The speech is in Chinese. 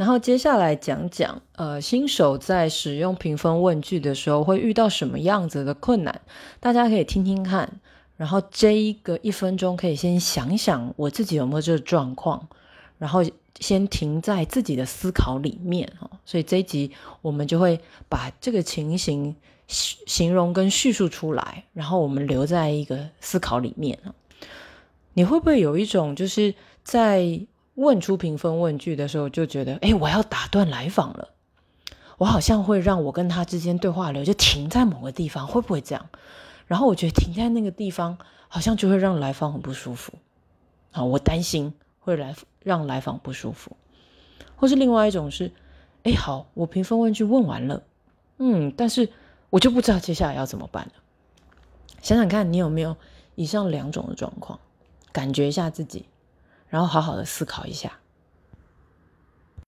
然后接下来讲讲，呃，新手在使用评分问句的时候会遇到什么样子的困难，大家可以听听看。然后这一个一分钟可以先想想我自己有没有这个状况，然后先停在自己的思考里面哈。所以这一集我们就会把这个情形形容跟叙述出来，然后我们留在一个思考里面你会不会有一种就是在？问出评分问句的时候，就觉得，哎，我要打断来访了，我好像会让我跟他之间对话流就停在某个地方，会不会这样？然后我觉得停在那个地方，好像就会让来访很不舒服。啊，我担心会来让来访不舒服，或是另外一种是，哎，好，我评分问句问完了，嗯，但是我就不知道接下来要怎么办了。想想看你有没有以上两种的状况，感觉一下自己。然后好好的思考一下。